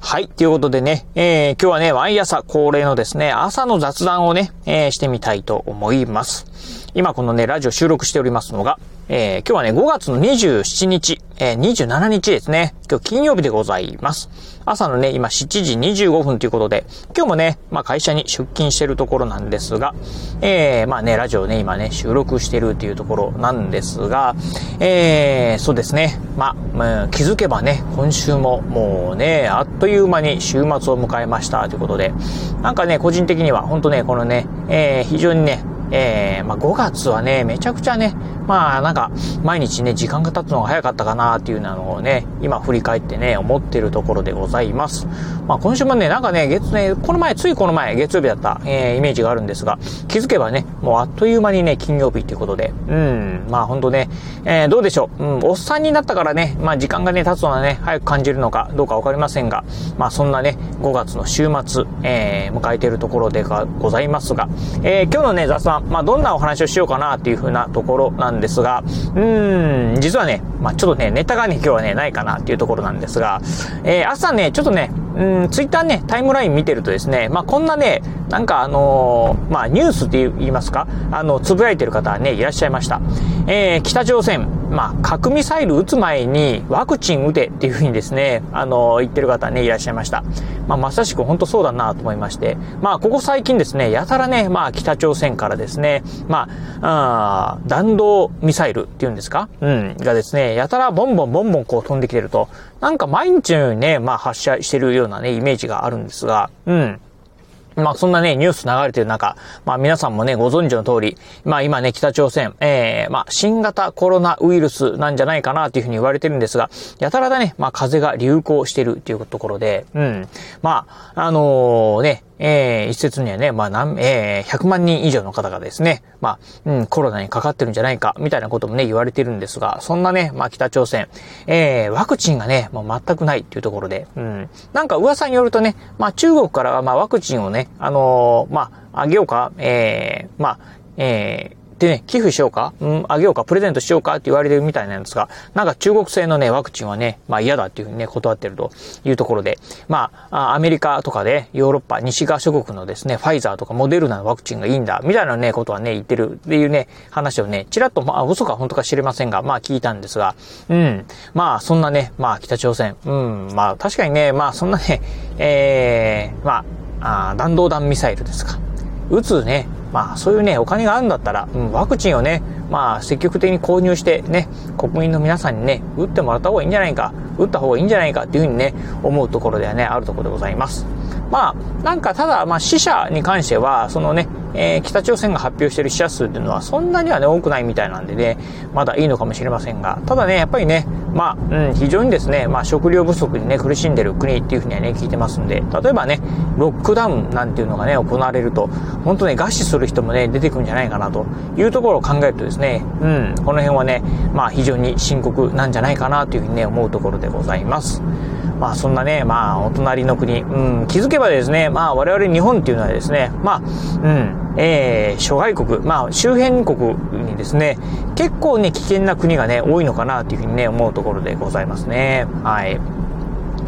はい。ということでね、えー、今日はね、毎朝恒例のですね、朝の雑談をね、えー、してみたいと思います。今このね、ラジオ収録しておりますのが、えー、今日はね、5月の27日、えー、27日ですね。今日金曜日でございます。朝のね、今7時25分ということで、今日もね、まあ会社に出勤してるところなんですが、えー、まあね、ラジオね、今ね、収録してるっていうところなんですが、えー、そうですね、まあ、気づけばね、今週ももうね、あっという間に週末を迎えましたということで、なんかね、個人的には本当ね、このね、えー、非常にね、えー、まあ、5月はね、めちゃくちゃね、まあ、なんか、毎日ね、時間が経つのが早かったかなっていうのをね、今振り返ってね、思ってるところでございます。まあ、今週もね、なんかね、月ね、この前、ついこの前、月曜日だった、えー、イメージがあるんですが、気づけばね、もうあっという間にね、金曜日っていうことで、うん、まあ、ほんとね、えー、どうでしょう、うん、おっさんになったからね、まあ、時間がね、経つのはね、早く感じるのかどうかわかりませんが、まあ、そんなね、5月の週末、えー、迎えているところでございますが、えー、今日のね、雑談、まあ、どんなお話をしようかなっていう風なところなんですが、うーん、実はね、まあ、ちょっとね、ネタがね、今日はね、ないかなっていうところなんですが、えー、朝ね、ちょっとね、うん、ツイッターね、タイムライン見てるとですね、まあ、こんなね、なんかあのー、まあ、ニュースって言いますか、あの、つぶやいてる方はね、いらっしゃいました。えー、北朝鮮、まあ、核ミサイル撃つ前にワクチン打てっていうふうにですね、あの、言ってる方ね、いらっしゃいました。まあ、まさしく本当そうだなと思いまして、まあ、ここ最近ですね、やたらね、まあ、北朝鮮からですね、まあ、あ弾道ミサイルっていうんですか？うん、がですね、やたらボンボンボンボンこう飛んできてると、なんか毎日のようにね、まあ、発射してるようなね、イメージがあるんですが、うん。まあそんなね、ニュース流れてる中、まあ皆さんもね、ご存知の通り、まあ今ね、北朝鮮、ええー、まあ新型コロナウイルスなんじゃないかなというふうに言われてるんですが、やたらだね、まあ風が流行してるっていうところで、うん。まあ、あのー、ね、えー、一説にはね、まあ、何、えー、100万人以上の方がですね、まあ、うん、コロナにかかってるんじゃないか、みたいなこともね、言われてるんですが、そんなね、まあ、北朝鮮、えー、ワクチンがね、もう全くないっていうところで、うん、なんか噂によるとね、まあ、中国からは、まあ、ワクチンをね、あのー、まあ、あげようか、えー、まあ、えー、でね、寄付しようか、うん、あげようか、プレゼントしようか？って言われてるみたいなんですが、なんか中国製のね、ワクチンはね、まあ嫌だっていうふうにね、断ってるというところで、まあ、アメリカとかで、ヨーロッパ、西側諸国のですね、ファイザーとかモデルナのワクチンがいいんだ、みたいなね、ことはね、言ってるっていうね、話をね、ちらっと、まあ、嘘か本当か知れませんが、まあ聞いたんですが、うん、まあ、そんなね、まあ、北朝鮮、うん、まあ、確かにね、まあ、そんなね、ええー、まあ、あ弾道弾ミサイルですか。打つね、まあそういうね、お金があるんだったら、うん、ワクチンをね、まあ積極的に購入してね、国民の皆さんにね、打ってもらった方がいいんじゃないか、打った方がいいんじゃないかっていうふうにね、思うところではね、あるところでございます。まあ、なんかただ、まあ死者に関しては、そのね、えー、北朝鮮が発表している死者数っていうのはそんなにはね、多くないみたいなんでね、まだいいのかもしれませんが、ただね、やっぱりね、まあ、うん、非常にですね、まあ食料不足にね、苦しんでる国っていうふうにはね、聞いてますんで、例えばね、ロックダウンなんていうのがね、行われると、本当ね、餓死する人もね、出てくるんじゃないかなというところを考えるとですね、うん、この辺はね、まあ非常に深刻なんじゃないかなというふうにね、思うところでございます。まあそんなね、まあお隣の国、うん、気づけばですね、まあ我々日本っていうのはですね、まあ、うん、えー、諸外国、まあ周辺国にですね、結構ね、危険な国がね、多いのかなというふうにね、思うところでございますね。はい。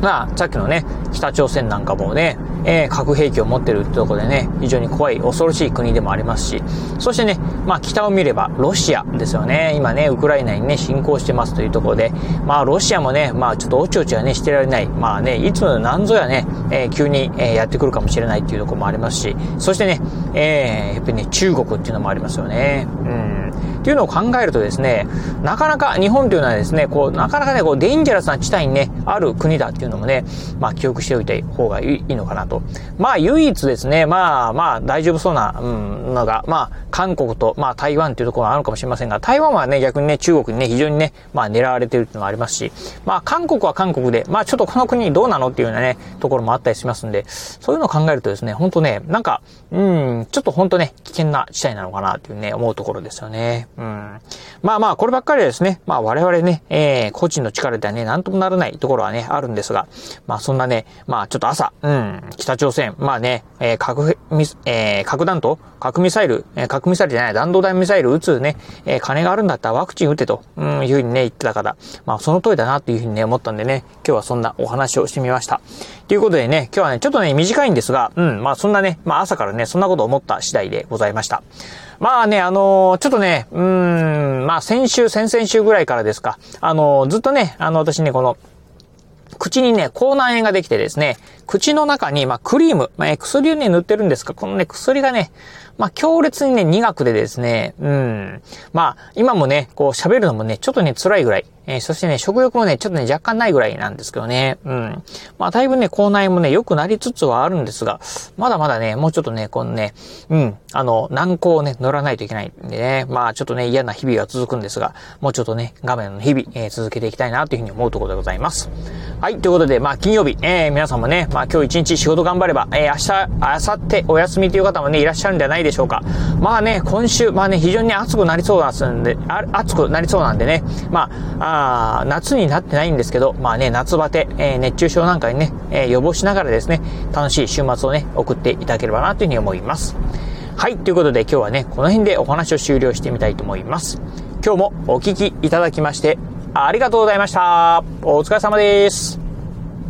まあ、さっきのね、北朝鮮なんかもね、えー、核兵器を持ってるってとこでね、非常に怖い、恐ろしい国でもありますし、そしてね、まあ北を見ればロシアですよね。今ね、ウクライナにね、侵攻してますというところで、まあロシアもね、まあちょっとおちおちはね、してられない。まあね、いつ何ぞやね、えー、急に、えー、やってくるかもしれないっていうところもありますし、そしてね、えー、やっぱりね、中国っていうのもありますよね。うん。っていうのを考えるとですね、なかなか日本というのはですね、こう、なかなかね、こう、デンジャラスな地帯にね、ある国だっていうのもね、まあ、記憶しておいた方がいいのかなと。まあ、唯一ですね、まあ、まあ、大丈夫そうな、うん、のが、まあ、韓国と、まあ、台湾っていうところがあるかもしれませんが、台湾はね、逆にね、中国にね、非常にね、まあ、狙われてるっていうのがありますし、まあ、韓国は韓国で、まあ、ちょっとこの国どうなのっていうようなね、ところもあったりしますんで、そういうのを考えるとですね、本当ね、なんか、うん、ちょっと本当ね、危険な地帯なのかなっていうね、思うところですよね。うん。まあまあ、こればっかりですね、まあ我々ね、えー、個人の力ではね、なんともならないところはね、あるんですが、まあそんなね、まあちょっと朝、うん、北朝鮮、まあね、えー、核、えー、核弾頭、核ミサイル、えー、核ミサイルじゃない、弾道弾ミサイル撃つね、えー、金があるんだったらワクチン打てと、うん、いうふうにね、言ってたから、まあその通りだなっていうふうにね、思ったんでね、今日はそんなお話をしてみました。ということでね、今日はね、ちょっとね、短いんですが、うん、まあそんなね、まあ朝からね、そんなこと思った次第でございました。まあね、あのー、ちょっとね、うん、まあ先週、先々週ぐらいからですか、あのー、ずっとね、あの、私ね、この、口にね、口内炎ができてですね、口の中に、まあ、クリーム、まあ、薬をね、塗ってるんですが、このね、薬がね、まあ、強烈にね、苦くでですね、うん。まあ、今もね、こう喋るのもね、ちょっとね、辛いぐらい。えー、そしてね、食欲もね、ちょっとね、若干ないぐらいなんですけどね。うん。まあ、だいぶね、口内もね、良くなりつつはあるんですが、まだまだね、もうちょっとね、このね、うん、あの、軟膏をね、乗らないといけないんでね、まあ、ちょっとね、嫌な日々が続くんですが、もうちょっとね、画面の日々、えー、続けていきたいなというふうに思うところでございます。はい、ということで、まあ、金曜日、えー、皆さんもね、まあ、今日一日仕事頑張れば、えー、明日、明後日お休みという方もね、いらっしゃるんじゃないででしょうか。まあね、今週、まあね、非常に暑くなりそうなんで、暑くなりそうなんでね、まあ、あ夏にになってないんですけど、まあね、夏バテ、えー、熱中症なんかにね、えー、予防しながらですね、楽しい週末をね、送っていただければなというふうに思います。はい、ということで今日はね、この辺でお話を終了してみたいと思います。今日もお聴きいただきまして、ありがとうございました。お疲れ様です。